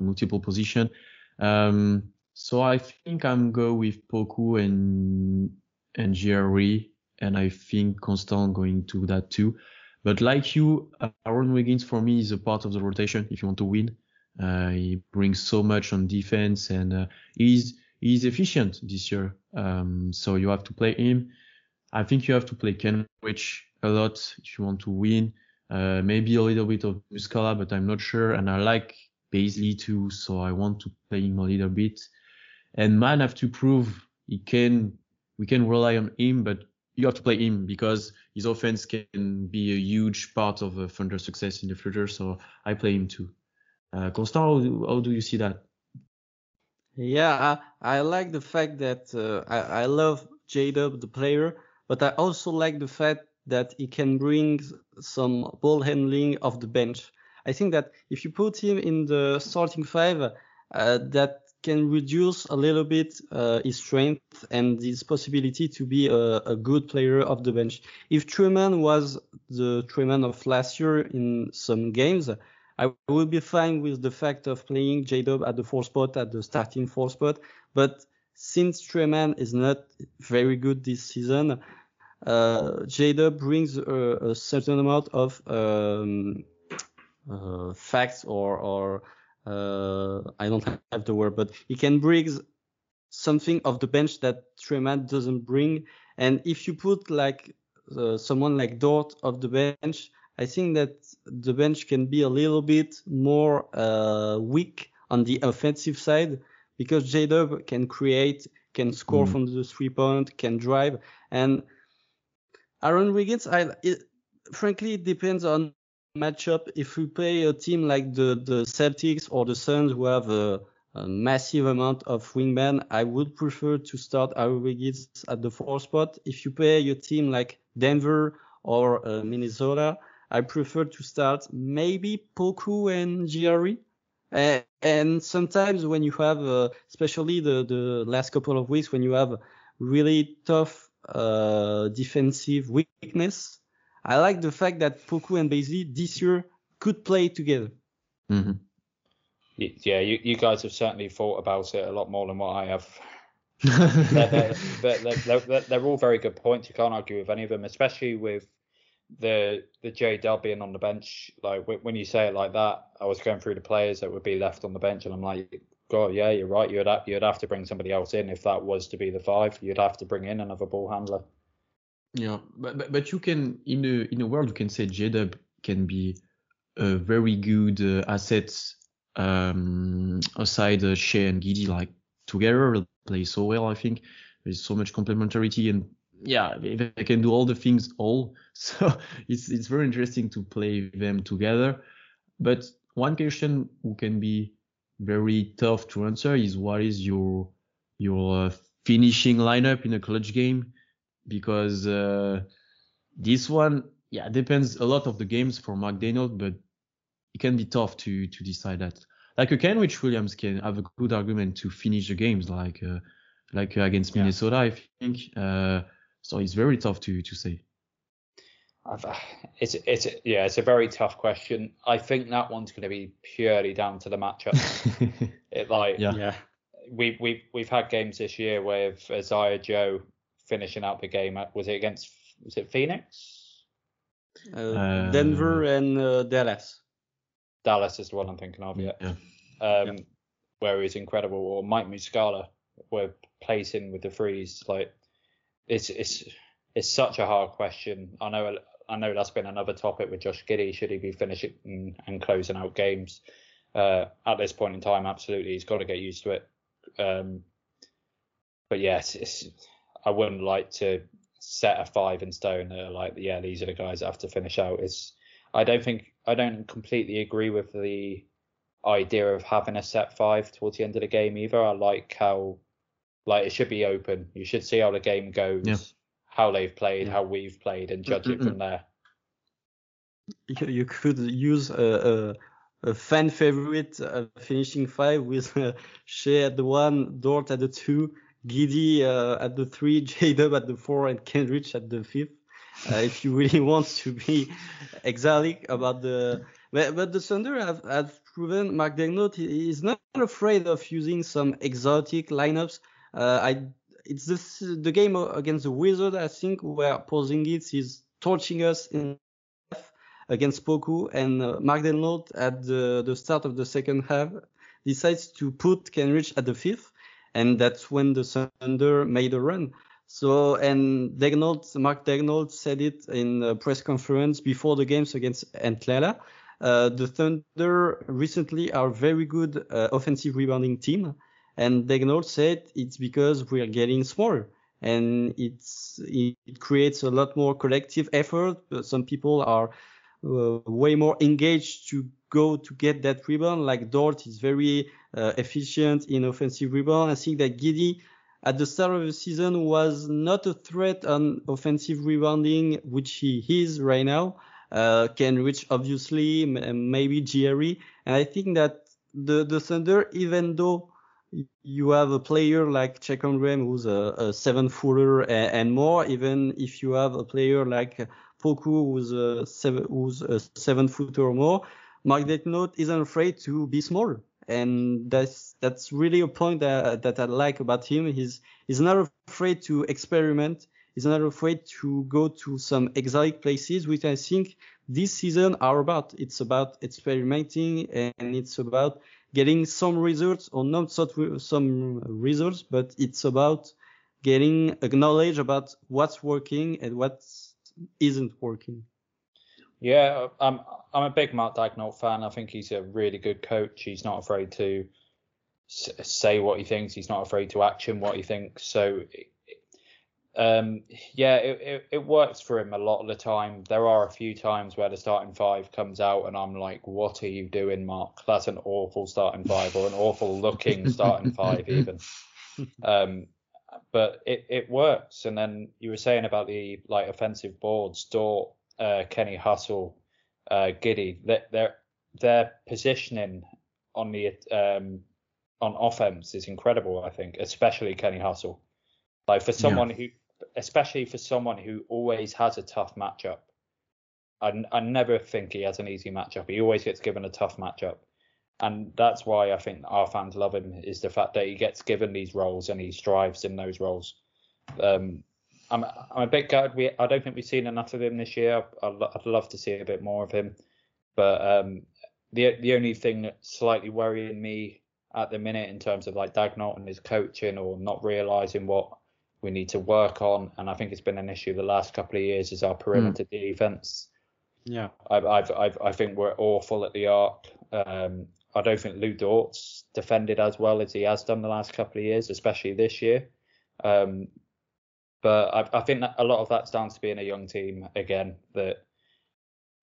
multiple position. Um, so I think I'm go with Poku and and Jerry, and I think Constant going to that too. But like you, Aaron Wiggins for me is a part of the rotation if you want to win. Uh, he brings so much on defense and uh, he's he's efficient this year. Um, so you have to play him. I think you have to play Kenrich a lot if you want to win. Uh, maybe a little bit of Muscala, but I'm not sure. And I like Bazley too, so I want to play him a little bit. And man have to prove he can, we can rely on him, but you have to play him because his offense can be a huge part of a Thunder success in the future. So I play him too. Uh, Constant, how do, how do you see that? Yeah, I, I like the fact that uh, I, I love J-Dub, the player, but I also like the fact that he can bring some ball handling off the bench. I think that if you put him in the starting five, uh, that can reduce a little bit uh, his strength and his possibility to be a, a, good player off the bench. If Tre Mann was the Tre Mann of last year in some games, I would be fine with the fact of playing J-Dub at the four spot, at the starting four spot. But since Tre Mann is not very good this season, uh, J-Dub brings a, a, certain amount of um, uh, facts or, or uh, I don't have the word, but he can bring something of the bench that Tre Mann doesn't bring. And if you put like uh, someone like Dort of the bench, I think that the bench can be a little bit more uh, weak on the offensive side because J-Dub can create, can score mm. from the three point, can drive, and Aaron Wiggins, I it, frankly it depends on matchup. If we play a team like the the Celtics or the Suns who have a, a massive amount of wingmen, I would prefer to start Aaron Wiggins at the four spot. If you play a team like Denver or uh, Minnesota, I prefer to start maybe Poku and JRE. Uh, and sometimes when you have, uh, especially the, the last couple of weeks, when you have really tough uh, defensive weakness, I like the fact that Poku and Bazley this year could play together. Mm-hmm. Yeah, you, you guys have certainly thought about it a lot more than what I have. they're, they're, they're, they're, all very good points. You can't argue with any of them, especially with the the J Dub being on the bench. Like when you say it like that, I was going through the players that would be left on the bench, and I'm like, God, yeah, you're right. You'd have, you'd have to bring somebody else in if that was to be the five. You'd have to bring in another ball handler. Yeah, but but, but you can in a in a world you can say J can be a very good uh, asset um, aside uh, Shai and Giddey like together play so well. I think there's so much complementarity and yeah, they can do all the things all. So it's it's very interesting to play them together. But one question who can be very tough to answer is what is your your uh, finishing lineup in a clutch game? Because uh, this one, yeah, depends a lot of the games for McDaniel, but it can be tough to to decide that. Like a Kenrich Williams can have a good argument to finish the games, like uh, like against Minnesota, yeah. I think. Uh, so it's very tough to to say. It's it's yeah, it's a very tough question. I think that one's going to be purely down to the matchup. it like yeah. yeah. We we we've had games this year with Isaiah Joe finishing out the game. At, was it against was it Phoenix? Uh, uh, Denver and uh, Dallas. Dallas is the one I'm thinking of. Yeah. yeah. Um, yeah. Where he's incredible, or Mike Muscala, where placing with the freeze, like it's it's it's such a hard question. I know I know that's been another topic with Josh Giddey. Should he be finishing and, closing out games? Uh, at this point in time, absolutely, he's got to get used to it. Um, but yes, I wouldn't like to set a five in stone. Like, yeah, these are the guys that have to finish out. It's I don't think I don't completely agree with the idea of having a set five towards the end of the game either. I like how like it should be open. You should see how the game goes, yeah. How they've played, yeah. how we've played, and judge it from there. You could use a, a, a fan favorite uh, finishing five with uh, Shai at the one, Dort at the two, Giddey uh, at the three, J Dub at the four, and Kenrich at the fifth. Uh, if you really want to be exotic about the, but, but the Thunder have, have proven Mark Daigneault is not afraid of using some exotic lineups. Uh, I it's this the game against the Wizard, I think where Porzingis is torching us in against Poku and uh, Mark Daigneault at the, the start of the second half decides to put Kenrich at the fifth and that's when the Thunder made a run. So and Daigneault, Mark Daigneault said it in a press conference before the games against Atlanta. Uh, the Thunder recently are very good uh, offensive rebounding team, and Daigneault said it's because we are getting smaller, and it's it, creates a lot more collective effort. Some people are uh, way more engaged to go to get that rebound. Like Dort is very uh, efficient in offensive rebound. I think that Giddey at the start of the season was not a threat on offensive rebounding, which he is right now. Uh, reach obviously, maybe Jerry, and I think that the the Thunder, even though you have a player like Chet Holmgren who's a, a seven footer and, and, more, even if you have a player like Poku who's a seven who's a seven footer or more, Mark Daigneault isn't afraid to be small, and that's that's really a point that that I like about him. He's he's not afraid to experiment He's not afraid to go to some exotic places, which I think this season are about. It's about experimenting and it's about getting some results or not some results, but it's about getting a knowledge about what's working and what isn't working. Yeah, I'm I'm a big Mark Daigneault fan. I think he's a really good coach. He's not afraid to say what he thinks. He's not afraid to action what he thinks. So um, yeah, it, it, it, works for him a lot of the time. There are a few times where the starting five comes out and I'm like, what are you doing, Mark? That's an awful starting five or an awful looking starting five even. Um, but it, it works. And then you were saying about the like offensive boards, Dort, uh, Kenny Hustle, uh, Giddey, their their positioning on the um, on offense is incredible. I think, especially Kenny Hustle. Like for someone yeah. who especially for someone who always has a tough matchup. I, I never think he has an easy matchup. He always gets given a tough matchup. And that's why I think our fans love him is the fact that he gets given these roles and he strives in those roles. Um, I'm, I'm a bit gutted. We, I don't think we've seen enough of him this year. I'd, I'd love to see a bit more of him. But um, the the only thing that's slightly worrying me at the minute in terms of like Daigneault and his coaching or not realizing what we need to work on, and I think it's been an issue the last couple of years is our perimeter mm. defense. Yeah, I've, I've, I've, i think we're awful at the arc. Um, I don't think Lu Dort's defended as well as he has done the last couple of years, especially this year. Um, but I, I think that a lot of that's down to being a young team again. That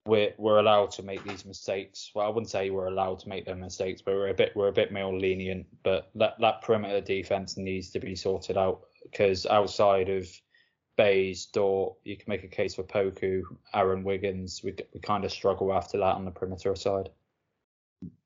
we're we're allowed to make these mistakes. Well, I wouldn't say we're allowed to make them mistakes, but we're a bit we're a bit more lenient. But that that perimeter defense needs to be sorted out because outside of Bays, Dort, you can make a case for Poku, Aaron Wiggins. We, we kind of struggle after that on the perimeter side.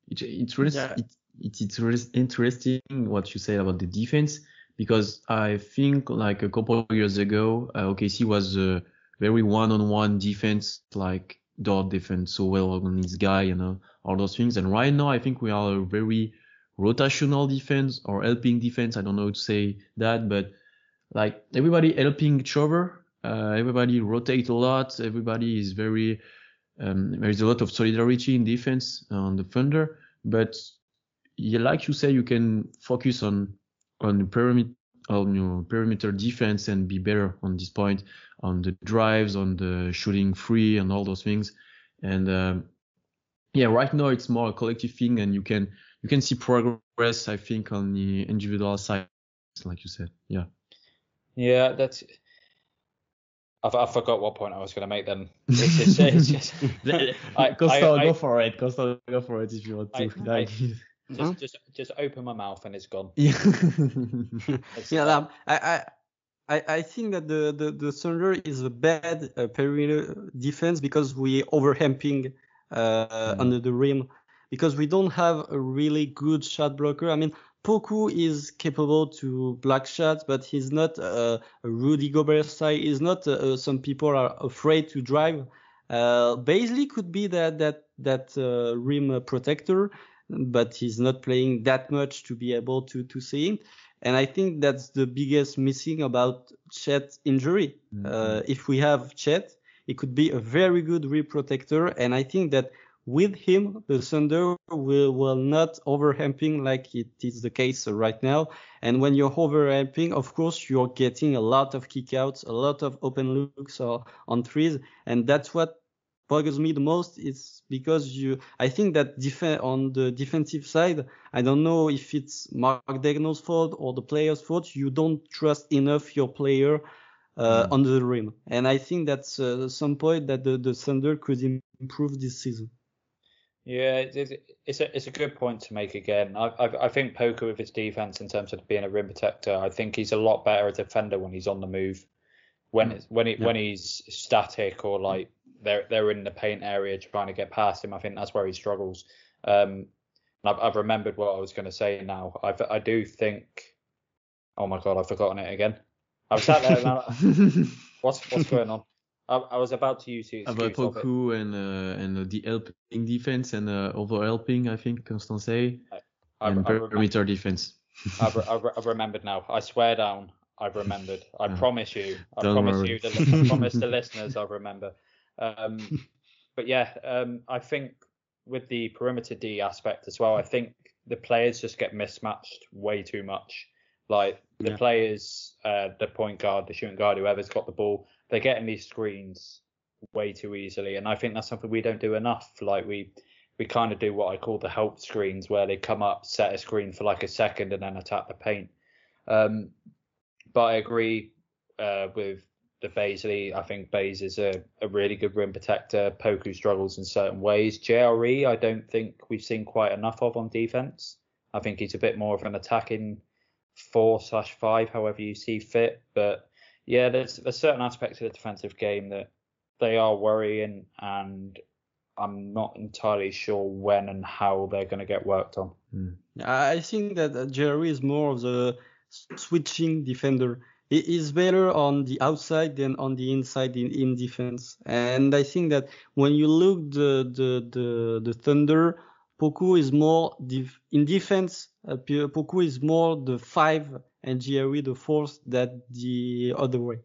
It, it's really yeah. it, it, it's really interesting what you say about the defense because I think like a couple of years ago, uh, OKC was a very one-on-one defense, like Dort defense so well on this guy, you know, all those things. And right now, I think we are a very rotational defense or helping defense. I don't know how to say that, but like everybody helping each other. Uh, everybody rotate a lot. Everybody is very um, there is a lot of solidarity in defense on the Thunder, but yeah, like you say, you can focus on on the perimeter on your perimeter defense and be better on this point on the drives, on the shooting free, and all those things. And um, yeah, right now it's more a collective thing, and you can you can see progress. I think on the individual side, like you said. Yeah. Yeah, that's. I, I forgot what point I was going to make then. It's just, it's just, I, Costa, I, go for it. Costa, go for it if you want to. I, just, just, just open my mouth and it's gone. Yeah. yeah. Um, I, I, I think that the, the, the Thunder is a bad uh, perimeter defense because we overhamping uh, mm. under the rim because we don't have a really good shot blocker. I mean, Poku is capable to block shots, but he's not uh, a Rudy Gobert style. He's not uh, some people are afraid to drive. Uh, Bazley could be that that that uh, rim protector, but he's not playing that much to be able to to see him. And I think that's the biggest missing about Chet injury. Mm-hmm. Uh, if we have Chet, it could be a very good rim protector, and I think that with him, the Thunder will, will not overhamping like it is the case right now. And when you're overhamping, of course, you're getting a lot of kickouts, a lot of open looks or, on threes. And that's what bothers me the most is because you, I think that def- on the defensive side, I don't know if it's Mark Daigneault's fault or the player's fault. You don't trust enough your player uh, mm. under the rim. And I think that's uh, some point that the, the Thunder could improve this season. Yeah, it's, it's a it's a good point to make again. I, I I think Poku with his defense in terms of being a rim protector, I think he's a lot better a defender when he's on the move. When it's, when he, yeah. when he's static or like they're they're in the paint area trying to get past him, I think that's where he struggles. Um, I've, I've remembered what I was going to say now. I I do think. Oh my god, I've forgotten it again. I've sat there. Now, what's what's going on? I, was about to use the about Poku and uh, and the helping defense and uh, over helping, I think Constance I, I, and I perimeter defense. I've, I've, remembered now. I swear down. I've remembered. I uh, promise you. I promise worry. you. The, I promise the listeners. I remember. Um, but yeah, um, I think with the perimeter D aspect as well, I think the players just get mismatched way too much. Like the yeah. players, uh, the point guard, the shooting guard, whoever's got the ball, they're getting these screens way too easily, and I think that's something we don't do enough. Like we we kind of do what I call the help screens, where they come up, set a screen for like a second, and then attack the paint. Um, but I agree uh, with the Bazley. I think Baze is a, a really good rim protector. Poku struggles in certain ways. JRE, I don't think we've seen quite enough of on defense. I think he's a bit more of an attacking four slash five, however you see fit. But yeah, there's there's certain aspects of the defensive game that they are worrying, and I'm not entirely sure when and how they're going to get worked on. Mm. I think that Jerry is more of the switching defender. He is better on the outside than on the inside in, in defense. And I think that when you look the the the, the Thunder, Poku is more def- in defense. Uh, Poku is more the five and JRE the fourth that the other way.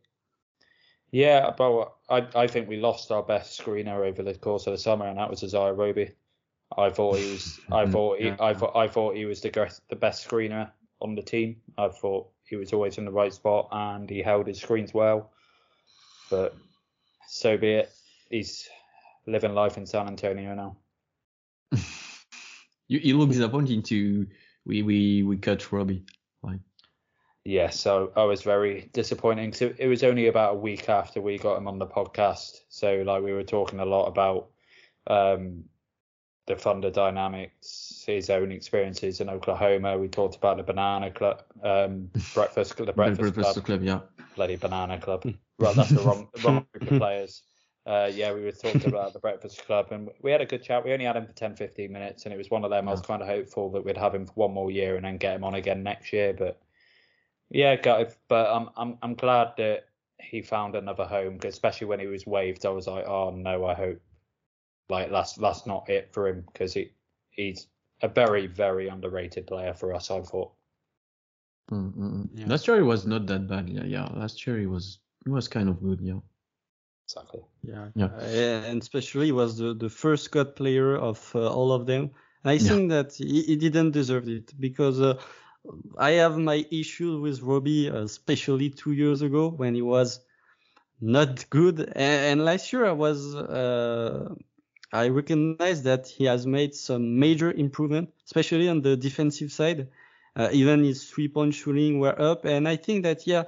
Yeah, but I I think we lost our best screener over the course of the summer, and that was Isaiah Roby. I thought he was. I mm-hmm. thought he, I thought I thought he was the the best screener on the team. I thought he was always in the right spot and he held his screens well. But so be it. He's living life in San Antonio now. you, you look disappointing to we we we cut Roby. Like yeah, so I was very disappointing. So it was only about a week after we got him on the podcast. So like we were talking a lot about um, the Thunder dynamics, his own experiences in Oklahoma. We talked about the Banana Club, um, breakfast, the Breakfast, breakfast club, club, yeah, bloody Banana Club. well, that's the wrong, the wrong group of players. Uh, yeah, we were talking about the Breakfast Club, and we had a good chat. We only had him for 10, 15 minutes, and it was one of them. Yeah. I was kind of hopeful that we'd have him for one more year and then get him on again next year, but yeah, but I'm I'm I'm glad that he found another home, especially when he was waived. I was like, oh no, I hope like that's that's not it for him because he he's a very very underrated player for us. I thought. Mm-hmm. Yeah. Last year he was not that bad. Yeah, yeah. Last year he was he was kind of good. Yeah. Exactly. Yeah. Yeah. Uh, and especially was the the first cut player of uh, all of them. And I yeah. think that he, he, didn't deserve it because. Uh, I have my issue with Roby, especially two years ago when he was not good. And, and last year I was, uh, I recognize that he has made some major improvement, especially on the defensive side. Uh, even his three point shooting were up. And I think that, yeah,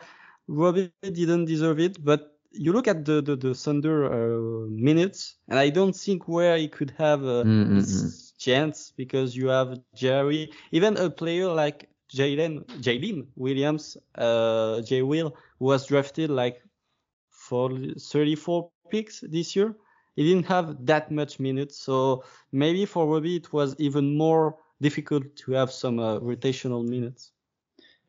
Roby didn't deserve it, but you look at the, the, the Thunder uh, minutes, and I don't think where he could have uh, mm-hmm. his chance because you have Jerry, even a player like Jalen Jalen Williams, uh, J Will was drafted like for 34 picks this year. He didn't have that much minutes, so maybe for Roby it was even more difficult to have some uh, rotational minutes.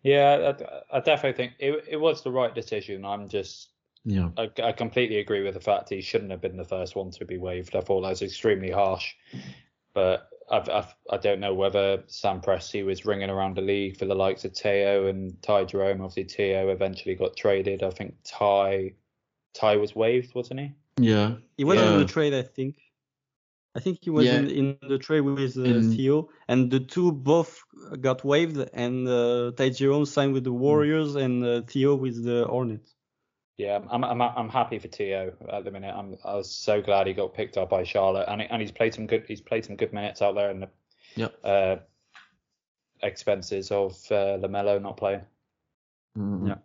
Yeah, I, I, definitely think it, it was the right decision. I'm just, yeah, I, I, completely agree with the fact he shouldn't have been the first one to be waived. I thought that was extremely harsh, but I've, I've, I do not know whether Sam Presti was ringing around the league for the likes of Theo and Ty Jerome. Obviously, Theo eventually got traded. I think Ty, Ty was waived, wasn't he? Yeah, he was yeah. in the trade, I think. I think he was yeah. in, in, the trade with uh, in... Theo, and the two both got waived, and uh, Ty Jerome signed with the hmm. Warriors, mm. and uh, Theo with the Hornets. Yeah, I'm I'm I'm happy for Theo at the minute. I'm I was so glad he got picked up by Charlotte, and and he's played some good he's played some good minutes out there in the yep. uh, expenses of uh, LaMelo not playing. Mm-hmm. Yeah.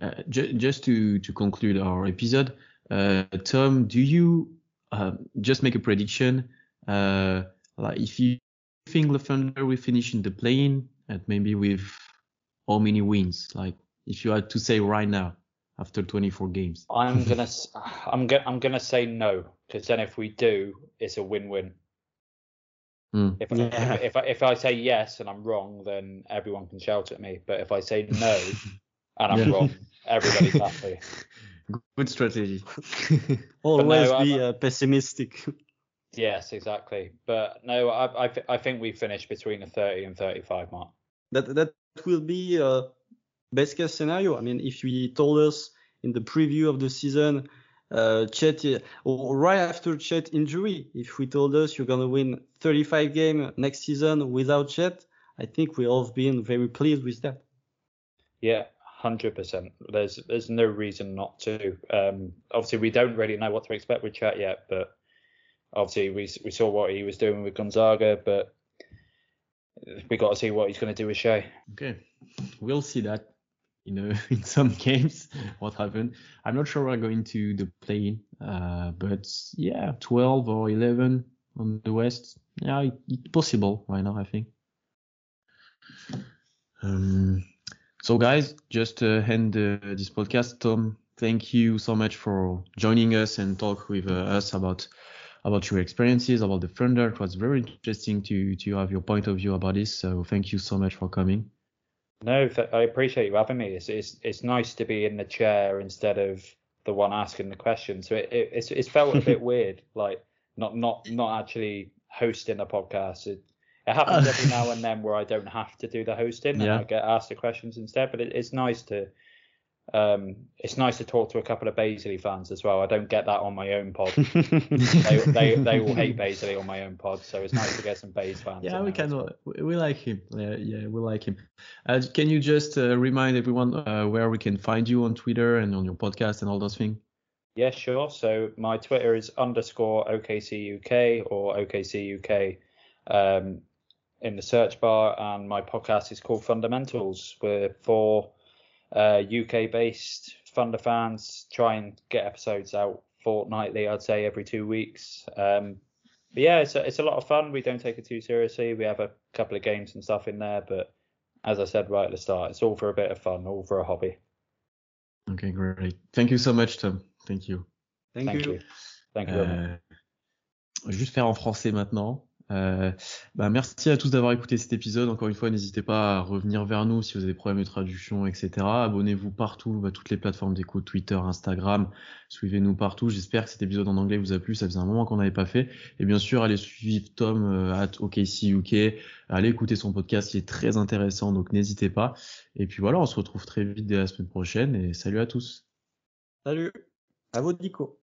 Uh, j- just to to conclude our episode, uh, Tom, do you uh, just make a prediction? Uh, like if you think the Thunder will finish in the plane, and maybe with how many wins? Like if you had to say right now after 24 games? I'm gonna I'm gonna I'm gonna say no because then if we do, it's a win-win. Mm. If, yeah. if, if, I, if I say yes and I'm wrong, then everyone can shout at me. But if I say no and I'm yeah. wrong, everybody's happy. Good strategy. Always no, be uh, pessimistic. Yes, exactly. But no, I I, I think we finish between the 30 and 35 mark. That that will be uh, best case scenario. I mean, if we told us in the preview of the season, uh, Chet, or right after Chet injury, if we told us you're gonna win 35 game next season without Chet, I think we all have been very pleased with that. Yeah, hundred percent. There's there's no reason not to. Um, obviously, we don't really know what to expect with Chet yet, but obviously we we saw what he was doing with Gonzaga, but we got to see what he's going to do with Shai. Okay, we'll see that you know, in some games, what happened. I'm not sure we're going to the play, uh, but yeah, 12 or 11 on the West. Yeah, it, it's possible Why not? I think. Um, so guys, just to end uh, this podcast, Tom, thank you so much for joining us and talk with uh, us about about your experiences, about the Thunder. It was very interesting to to have your point of view about this. So thank you so much for coming. No, I appreciate you having me. It's, it's it's nice to be in the chair instead of the one asking the question. So it, it it's it's felt a bit weird, like not not not actually hosting a podcast. It, it happens every now and then where I don't have to do the hosting and I get asked the questions instead. But it, it's nice to um, it's nice to talk to a couple of Bazley fans as well. I don't get that on my own pod. they, they they all hate Bazley on my own pod, so it's nice to get some Bays fans. Yeah, we can. Well. We like him. Yeah, yeah, we like him. Uh, can you just uh, remind everyone uh, where we can find you on Twitter and on your podcast and all those things? Yeah, sure. So my Twitter is underscore OKCUK or OKCUK um, in the search bar, and my podcast is called Fundamentals. We're for uh, UK based Thunder fans try and get episodes out fortnightly, I'd say every two weeks. Um, but yeah, it's a, it's a lot of fun. We don't take it too seriously. We have a couple of games and stuff in there, but as I said right at the start, it's all for a bit of fun, all for a hobby. Okay, great. Thank you so much, Tom. Thank you. Thank, Thank you. you. Thank you very much. Euh, juste faire en français maintenant. Euh, bah merci à tous d'avoir écouté cet épisode. Encore une fois, n'hésitez pas à revenir vers nous si vous avez des problèmes de traduction, etc. Abonnez-vous partout, à toutes les plateformes d'écoute, Twitter, Instagram. Suivez-nous partout. J'espère que cet épisode en anglais vous a plu. Ça faisait un moment qu'on n'avait pas fait. Et bien sûr, allez suivre Tom euh, at OKC UK. Allez écouter son podcast, il est très intéressant, donc n'hésitez pas. Et puis voilà, on se retrouve très vite dès la semaine prochaine. Et salut à tous. Salut. À vous, Nico.